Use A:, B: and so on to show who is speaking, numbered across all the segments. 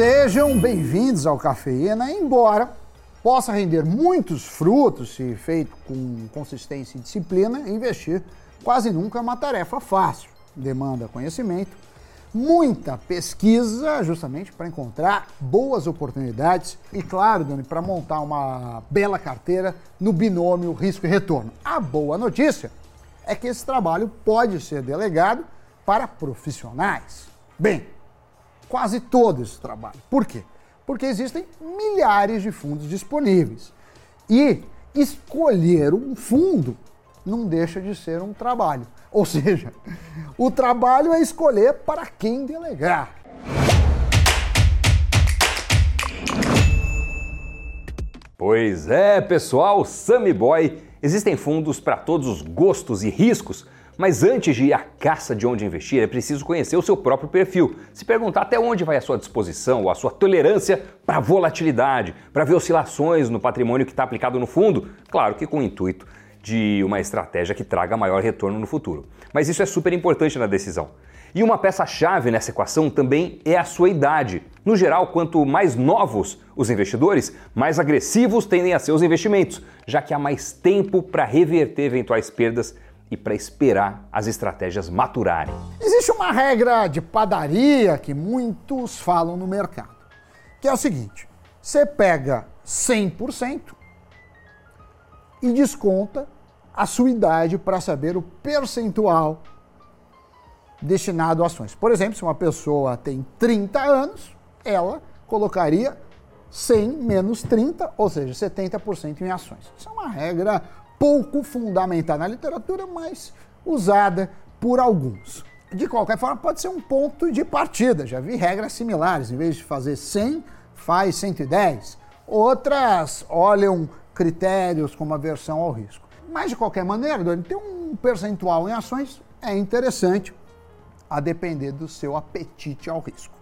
A: Sejam bem-vindos ao Cafeína, embora possa render muitos frutos se feito com consistência e disciplina, investir quase nunca é uma tarefa fácil. Demanda conhecimento, muita pesquisa, justamente para encontrar boas oportunidades e, claro, Dani, para montar uma bela carteira no binômio risco e retorno. A boa notícia é que esse trabalho pode ser delegado para profissionais. Bem, quase todo esse trabalho. Por quê? Porque existem milhares de fundos disponíveis. E escolher um fundo não deixa de ser um trabalho. Ou seja, o trabalho é escolher para quem delegar.
B: Pois é, pessoal, Sammy Boy, existem fundos para todos os gostos e riscos, mas antes de ir à caça de onde investir, é preciso conhecer o seu próprio perfil, se perguntar até onde vai a sua disposição ou a sua tolerância para volatilidade, para ver oscilações no patrimônio que está aplicado no fundo, claro que com o intuito de uma estratégia que traga maior retorno no futuro. Mas isso é super importante na decisão. E uma peça-chave nessa equação também é a sua idade. No geral, quanto mais novos os investidores, mais agressivos tendem a ser os investimentos, já que há mais tempo para reverter eventuais perdas e para esperar as estratégias maturarem.
A: Existe uma regra de padaria que muitos falam no mercado, que é o seguinte: você pega 100% e desconta a sua idade para saber o percentual destinado a ações. Por exemplo, se uma pessoa tem 30 anos, ela colocaria 100 menos 30, ou seja, 70% em ações. Isso é uma regra pouco fundamentada na literatura, mas usada por alguns. De qualquer forma, pode ser um ponto de partida. Já vi regras similares. Em vez de fazer 100, faz 110. Outras olham critérios como aversão ao risco. Mas, de qualquer maneira, ter um percentual em ações é interessante a depender do seu apetite ao risco.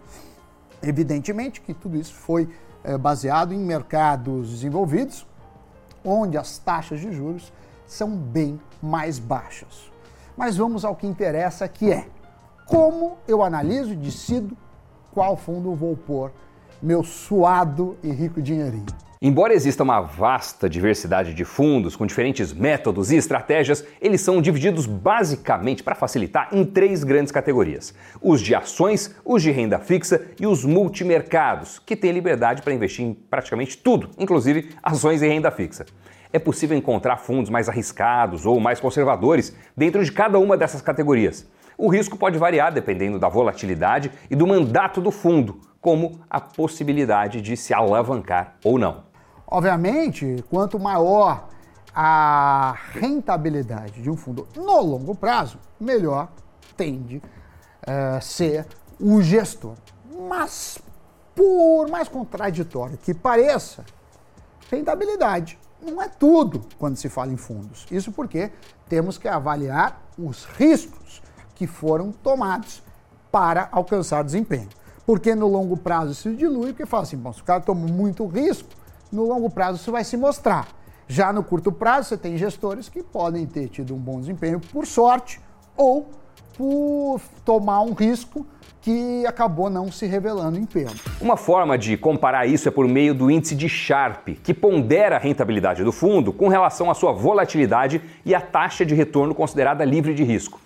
A: Evidentemente que tudo isso foi é, baseado em mercados desenvolvidos, onde as taxas de juros são bem mais baixas. Mas vamos ao que interessa, que é como eu analiso e decido qual fundo vou pôr meu suado e rico dinheirinho.
B: Embora exista uma vasta diversidade de fundos com diferentes métodos e estratégias, eles são divididos basicamente para facilitar em três grandes categorias: os de ações, os de renda fixa e os multimercados, que têm liberdade para investir em praticamente tudo, inclusive ações e renda fixa. É possível encontrar fundos mais arriscados ou mais conservadores dentro de cada uma dessas categorias. O risco pode variar dependendo da volatilidade e do mandato do fundo, como a possibilidade de se alavancar ou não.
A: Obviamente, quanto maior a rentabilidade de um fundo no longo prazo, melhor tende a uh, ser o gestor. Mas, por mais contraditório que pareça, rentabilidade não é tudo quando se fala em fundos. Isso porque temos que avaliar os riscos que foram tomados para alcançar desempenho. Porque no longo prazo isso dilui, porque fala assim, bom, se o cara toma muito risco, no longo prazo isso vai se mostrar. Já no curto prazo, você tem gestores que podem ter tido um bom desempenho por sorte ou por tomar um risco que acabou não se revelando em perda.
B: Uma forma de comparar isso é por meio do índice de Sharpe, que pondera a rentabilidade do fundo com relação à sua volatilidade e à taxa de retorno considerada livre de risco.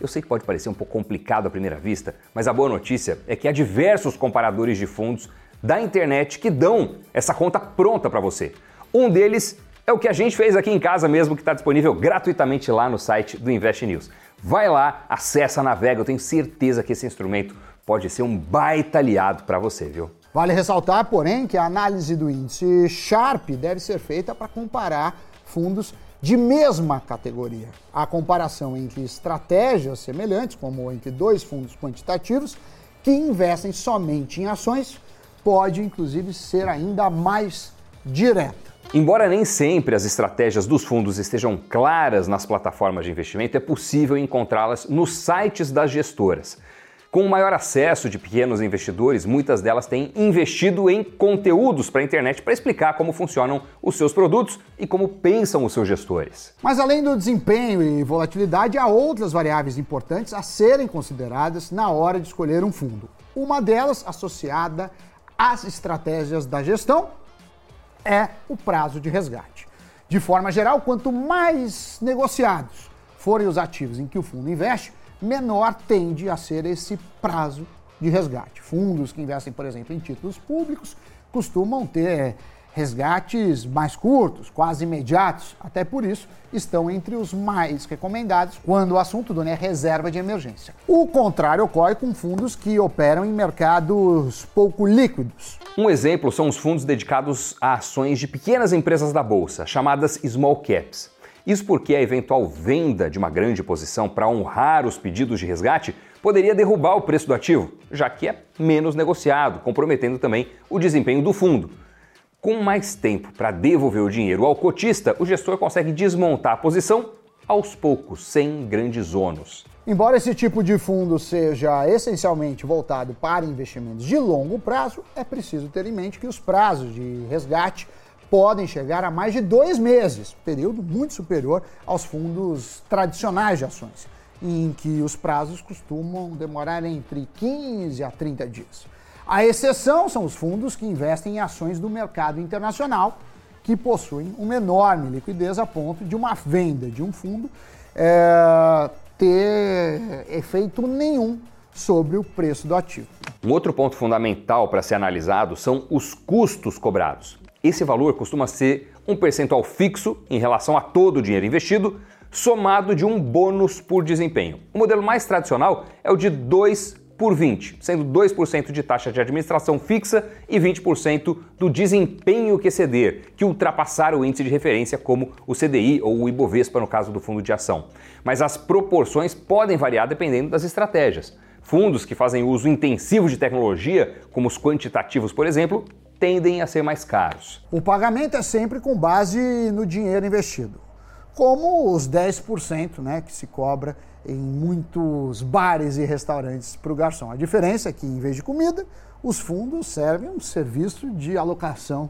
B: Eu sei que pode parecer um pouco complicado à primeira vista, mas a boa notícia é que há diversos comparadores de fundos da internet que dão essa conta pronta para você. Um deles é o que a gente fez aqui em casa mesmo, que está disponível gratuitamente lá no site do Invest News. Vai lá, acessa, navega, eu tenho certeza que esse instrumento pode ser um baita aliado para você, viu?
A: Vale ressaltar, porém, que a análise do índice Sharp deve ser feita para comparar fundos de mesma categoria. A comparação entre estratégias semelhantes, como entre dois fundos quantitativos, que investem somente em ações, pode inclusive ser ainda mais direta.
B: Embora nem sempre as estratégias dos fundos estejam claras nas plataformas de investimento, é possível encontrá-las nos sites das gestoras. Com o maior acesso de pequenos investidores, muitas delas têm investido em conteúdos para a internet para explicar como funcionam os seus produtos e como pensam os seus gestores.
A: Mas além do desempenho e volatilidade, há outras variáveis importantes a serem consideradas na hora de escolher um fundo. Uma delas associada as estratégias da gestão é o prazo de resgate. De forma geral, quanto mais negociados forem os ativos em que o fundo investe, menor tende a ser esse prazo de resgate. Fundos que investem, por exemplo, em títulos públicos costumam ter resgates mais curtos, quase imediatos. Até por isso, estão entre os mais recomendados quando o assunto do é reserva de emergência. O contrário ocorre com fundos que operam em mercados pouco líquidos.
B: Um exemplo são os fundos dedicados a ações de pequenas empresas da bolsa, chamadas small caps. Isso porque a eventual venda de uma grande posição para honrar os pedidos de resgate poderia derrubar o preço do ativo, já que é menos negociado, comprometendo também o desempenho do fundo. Com mais tempo para devolver o dinheiro ao cotista, o gestor consegue desmontar a posição aos poucos, sem grandes ônus.
A: Embora esse tipo de fundo seja essencialmente voltado para investimentos de longo prazo, é preciso ter em mente que os prazos de resgate podem chegar a mais de dois meses, período muito superior aos fundos tradicionais de ações, em que os prazos costumam demorar entre 15 a 30 dias. A exceção são os fundos que investem em ações do mercado internacional, que possuem uma enorme liquidez a ponto de uma venda de um fundo é, ter efeito nenhum sobre o preço do ativo.
B: Um outro ponto fundamental para ser analisado são os custos cobrados. Esse valor costuma ser um percentual fixo em relação a todo o dinheiro investido, somado de um bônus por desempenho. O modelo mais tradicional é o de 2 por 20, sendo 2% de taxa de administração fixa e 20% do desempenho que exceder, que ultrapassar o índice de referência como o CDI ou o Ibovespa no caso do fundo de ação. Mas as proporções podem variar dependendo das estratégias. Fundos que fazem uso intensivo de tecnologia, como os quantitativos, por exemplo, tendem a ser mais caros.
A: O pagamento é sempre com base no dinheiro investido, como os 10% né, que se cobra em muitos bares e restaurantes para o garçom. A diferença é que, em vez de comida, os fundos servem um serviço de alocação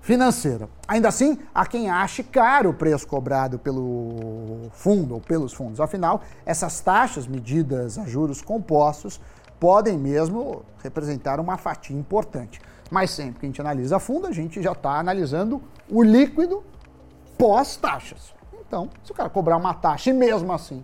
A: financeira. Ainda assim, há quem ache caro o preço cobrado pelo fundo ou pelos fundos. Afinal, essas taxas medidas a juros compostos podem mesmo representar uma fatia importante. Mas sempre que a gente analisa fundo, a gente já está analisando o líquido pós-taxas. Então, se o cara cobrar uma taxa e mesmo assim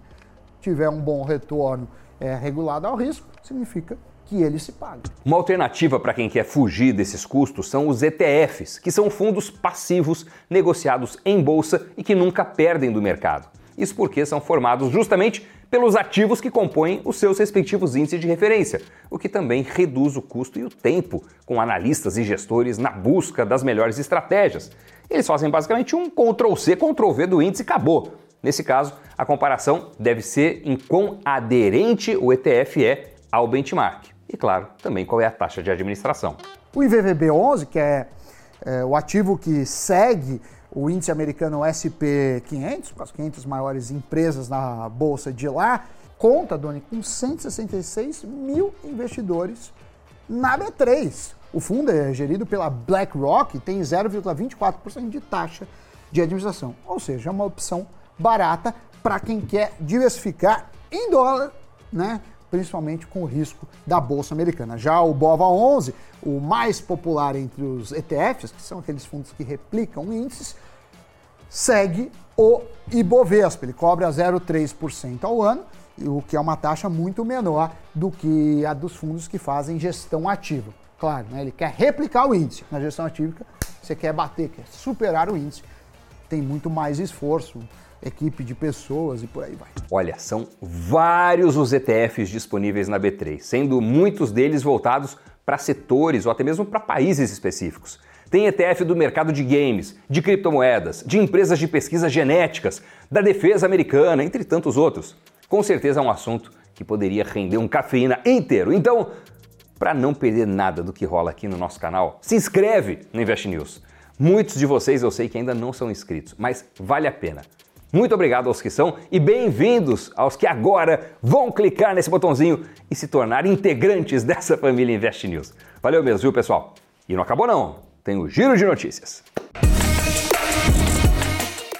A: tiver um bom retorno é, regulado ao risco, significa que ele se paga.
B: Uma alternativa para quem quer fugir desses custos são os ETFs, que são fundos passivos negociados em bolsa e que nunca perdem do mercado. Isso porque são formados justamente pelos ativos que compõem os seus respectivos índices de referência, o que também reduz o custo e o tempo com analistas e gestores na busca das melhores estratégias. Eles fazem basicamente um Ctrl-C, Ctrl-V do índice e acabou. Nesse caso, a comparação deve ser em quão aderente o ETF é ao benchmark. E, claro, também qual é a taxa de administração.
A: O IVVB11, que é, é o ativo que segue o índice americano SP 500, com as 500 maiores empresas na bolsa de lá, conta, Doni, com 166 mil investidores na B3. O fundo é gerido pela BlackRock e tem 0,24% de taxa de administração, ou seja, é uma opção barata para quem quer diversificar em dólar, né? principalmente com o risco da bolsa americana. Já o BOVA 11, o mais popular entre os ETFs, que são aqueles fundos que replicam índices, segue o Ibovespa, ele cobra 0,3% ao ano, o que é uma taxa muito menor do que a dos fundos que fazem gestão ativa. Claro, né? ele quer replicar o índice. Na gestão atípica, você quer bater, quer superar o índice. Tem muito mais esforço, equipe de pessoas e por aí vai.
B: Olha, são vários os ETFs disponíveis na B3, sendo muitos deles voltados para setores ou até mesmo para países específicos. Tem ETF do mercado de games, de criptomoedas, de empresas de pesquisas genéticas, da defesa americana, entre tantos outros. Com certeza é um assunto que poderia render um cafeína inteiro. Então, para não perder nada do que rola aqui no nosso canal, se inscreve no Invest News. Muitos de vocês eu sei que ainda não são inscritos, mas vale a pena. Muito obrigado aos que são e bem-vindos aos que agora vão clicar nesse botãozinho e se tornar integrantes dessa família Invest News. Valeu mesmo, viu, pessoal? E não acabou não, tem o giro de notícias.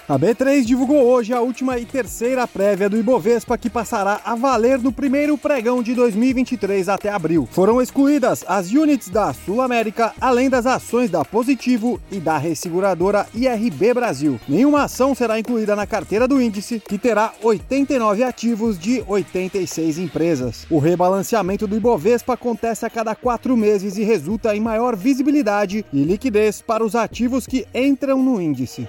C: A B3 divulgou hoje a última e terceira prévia do Ibovespa que passará a valer no primeiro pregão de 2023 até abril. Foram excluídas as units da Sul América, além das ações da Positivo e da resseguradora IRB Brasil. Nenhuma ação será incluída na carteira do índice, que terá 89 ativos de 86 empresas. O rebalanceamento do Ibovespa acontece a cada quatro meses e resulta em maior visibilidade e liquidez para os ativos que entram no índice.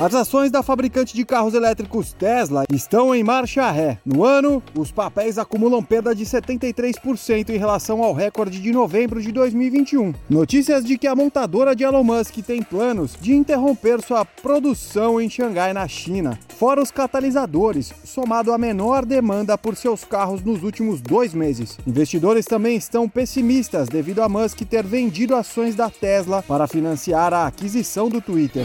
C: As ações da fabricante de carros elétricos Tesla estão em marcha ré. No ano, os papéis acumulam perda de 73% em relação ao recorde de novembro de 2021. Notícias de que a montadora de Elon Musk tem planos de interromper sua produção em Xangai, na China. Fora os catalisadores, somado à menor demanda por seus carros nos últimos dois meses. Investidores também estão pessimistas devido a Musk ter vendido ações da Tesla para financiar a aquisição do Twitter.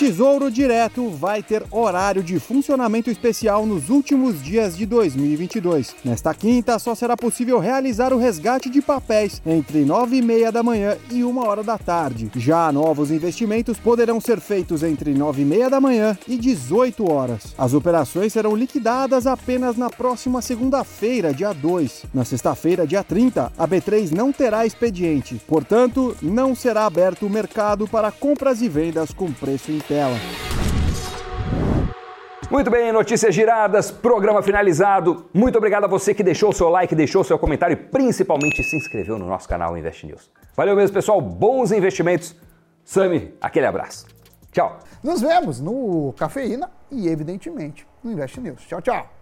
C: Tesouro Direto vai ter horário de funcionamento especial nos últimos dias de 2022. Nesta quinta, só será possível realizar o resgate de papéis entre 9 e meia da manhã e 1 hora da tarde. Já novos investimentos poderão ser feitos entre 9 e meia da manhã e 18 horas. As operações serão liquidadas apenas na próxima segunda-feira, dia 2. Na sexta-feira, dia 30, a B3 não terá expediente. Portanto, não será aberto o mercado para compras e vendas com preço em tela.
B: Muito bem, notícias giradas, programa finalizado. Muito obrigado a você que deixou o seu like, deixou o seu comentário e principalmente se inscreveu no nosso canal Invest News. Valeu mesmo, pessoal. Bons investimentos. Sami, aquele abraço. Tchau.
A: Nos vemos no Cafeína e, evidentemente, no Invest News. Tchau, tchau.